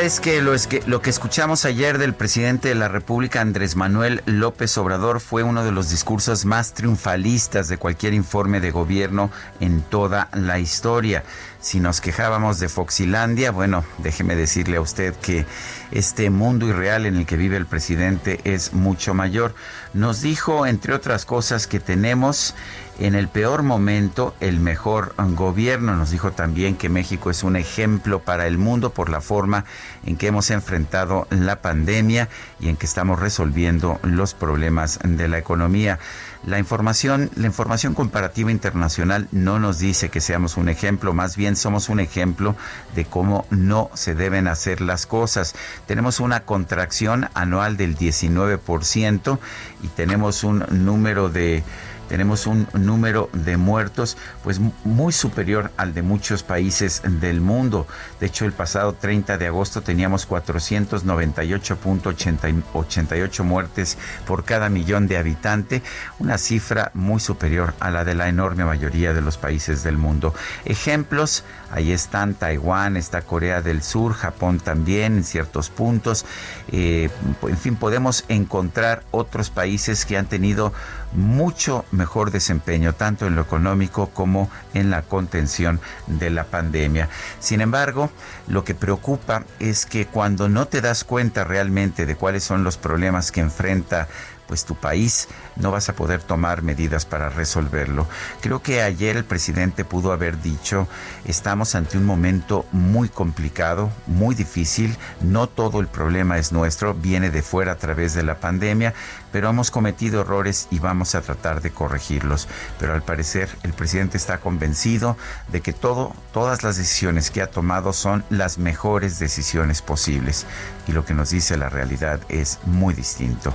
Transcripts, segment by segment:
Es que lo, es que lo que escuchamos ayer del presidente de la República, Andrés Manuel López Obrador, fue uno de los discursos más triunfalistas de cualquier informe de gobierno en toda la historia. Si nos quejábamos de Foxilandia, bueno, déjeme decirle a usted que este mundo irreal en el que vive el presidente es mucho mayor. Nos dijo, entre otras cosas, que tenemos en el peor momento el mejor gobierno. Nos dijo también que México es un ejemplo para el mundo por la forma en que hemos enfrentado la pandemia y en que estamos resolviendo los problemas de la economía. La información, la información comparativa internacional no nos dice que seamos un ejemplo, más bien somos un ejemplo de cómo no se deben hacer las cosas. Tenemos una contracción anual del 19% y tenemos un número de tenemos un número de muertos pues muy superior al de muchos países del mundo. De hecho, el pasado 30 de agosto teníamos 498.88 muertes por cada millón de habitantes, una cifra muy superior a la de la enorme mayoría de los países del mundo. Ejemplos, ahí están Taiwán, está Corea del Sur, Japón también en ciertos puntos. Eh, en fin, podemos encontrar otros países que han tenido mucho mejor desempeño tanto en lo económico como en la contención de la pandemia. Sin embargo, lo que preocupa es que cuando no te das cuenta realmente de cuáles son los problemas que enfrenta pues tu país no vas a poder tomar medidas para resolverlo. Creo que ayer el presidente pudo haber dicho, estamos ante un momento muy complicado, muy difícil, no todo el problema es nuestro, viene de fuera a través de la pandemia, pero hemos cometido errores y vamos a tratar de corregirlos. Pero al parecer el presidente está convencido de que todo, todas las decisiones que ha tomado son las mejores decisiones posibles. Y lo que nos dice la realidad es muy distinto.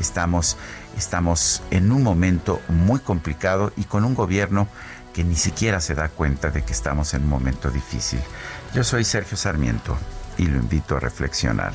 Estamos, estamos en un momento muy complicado y con un gobierno que ni siquiera se da cuenta de que estamos en un momento difícil. Yo soy Sergio Sarmiento y lo invito a reflexionar.